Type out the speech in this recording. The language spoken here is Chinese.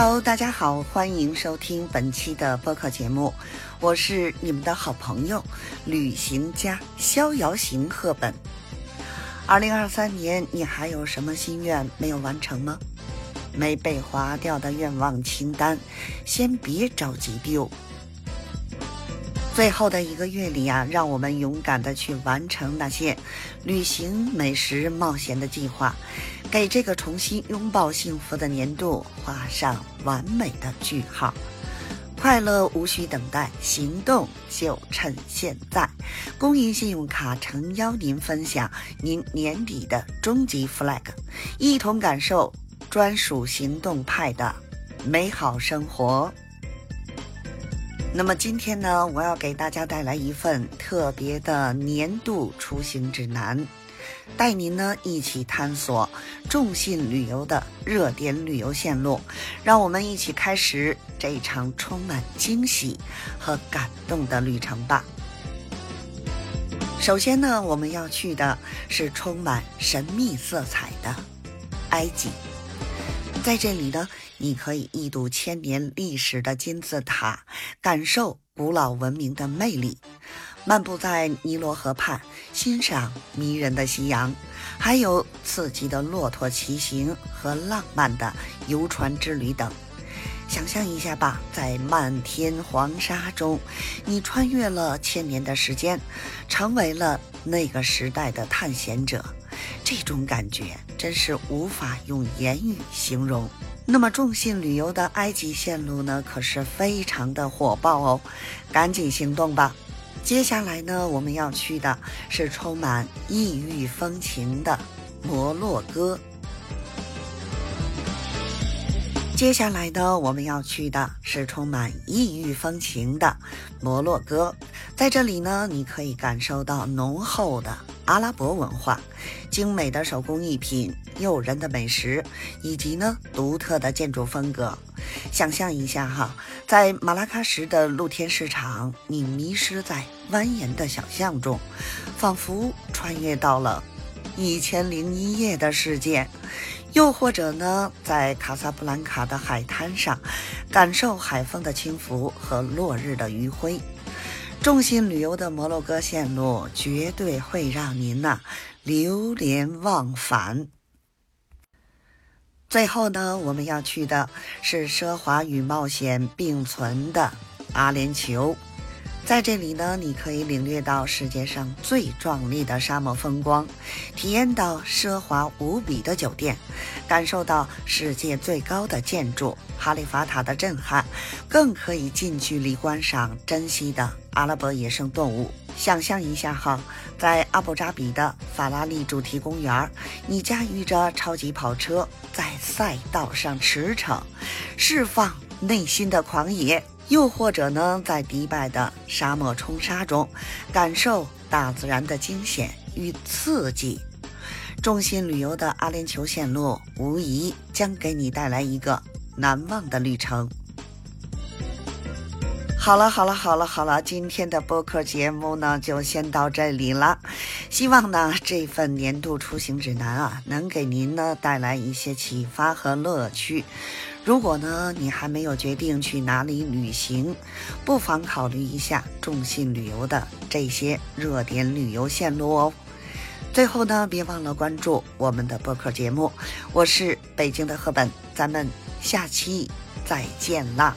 Hello，大家好，欢迎收听本期的播客节目，我是你们的好朋友旅行家逍遥行赫本。二零二三年，你还有什么心愿没有完成吗？没被划掉的愿望清单，先别着急丢。最后的一个月里啊，让我们勇敢的去完成那些旅行、美食、冒险的计划。给这个重新拥抱幸福的年度画上完美的句号。快乐无需等待，行动就趁现在。公银信用卡诚邀您分享您年底的终极 flag，一同感受专属行动派的美好生活。那么今天呢，我要给大家带来一份特别的年度出行指南。带您呢一起探索众信旅游的热点旅游线路，让我们一起开始这一场充满惊喜和感动的旅程吧。首先呢，我们要去的是充满神秘色彩的埃及，在这里呢，你可以一睹千年历史的金字塔，感受古老文明的魅力。漫步在尼罗河畔，欣赏迷人的夕阳，还有刺激的骆驼骑行和浪漫的游船之旅等。想象一下吧，在漫天黄沙中，你穿越了千年的时间，成为了那个时代的探险者。这种感觉真是无法用言语形容。那么，众信旅游的埃及线路呢，可是非常的火爆哦，赶紧行动吧！接下来呢，我们要去的是充满异域风情的摩洛哥。接下来呢，我们要去的是充满异域风情的摩洛哥。在这里呢，你可以感受到浓厚的阿拉伯文化、精美的手工艺品、诱人的美食，以及呢独特的建筑风格。想象一下哈，在马拉喀什的露天市场，你迷失在蜿蜒的小巷中，仿佛穿越到了一千零一夜的世界。又或者呢，在卡萨布兰卡的海滩上，感受海风的轻拂和落日的余晖。众信旅游的摩洛哥线路绝对会让您呐流连忘返。最后呢，我们要去的是奢华与冒险并存的阿联酋。在这里呢，你可以领略到世界上最壮丽的沙漠风光，体验到奢华无比的酒店，感受到世界最高的建筑哈利法塔的震撼，更可以近距离观赏珍稀的阿拉伯野生动物。想象一下哈，在阿布扎比的法拉利主题公园，你驾驭着超级跑车在赛道上驰骋，释放内心的狂野。又或者呢，在迪拜的沙漠冲沙中，感受大自然的惊险与刺激。众心旅游的阿联酋线路，无疑将给你带来一个难忘的旅程。好了，好了，好了，好了，今天的播客节目呢，就先到这里了。希望呢，这份年度出行指南啊，能给您呢带来一些启发和乐趣。如果呢，你还没有决定去哪里旅行，不妨考虑一下众信旅游的这些热点旅游线路哦。最后呢，别忘了关注我们的播客节目，我是北京的赫本，咱们下期再见啦。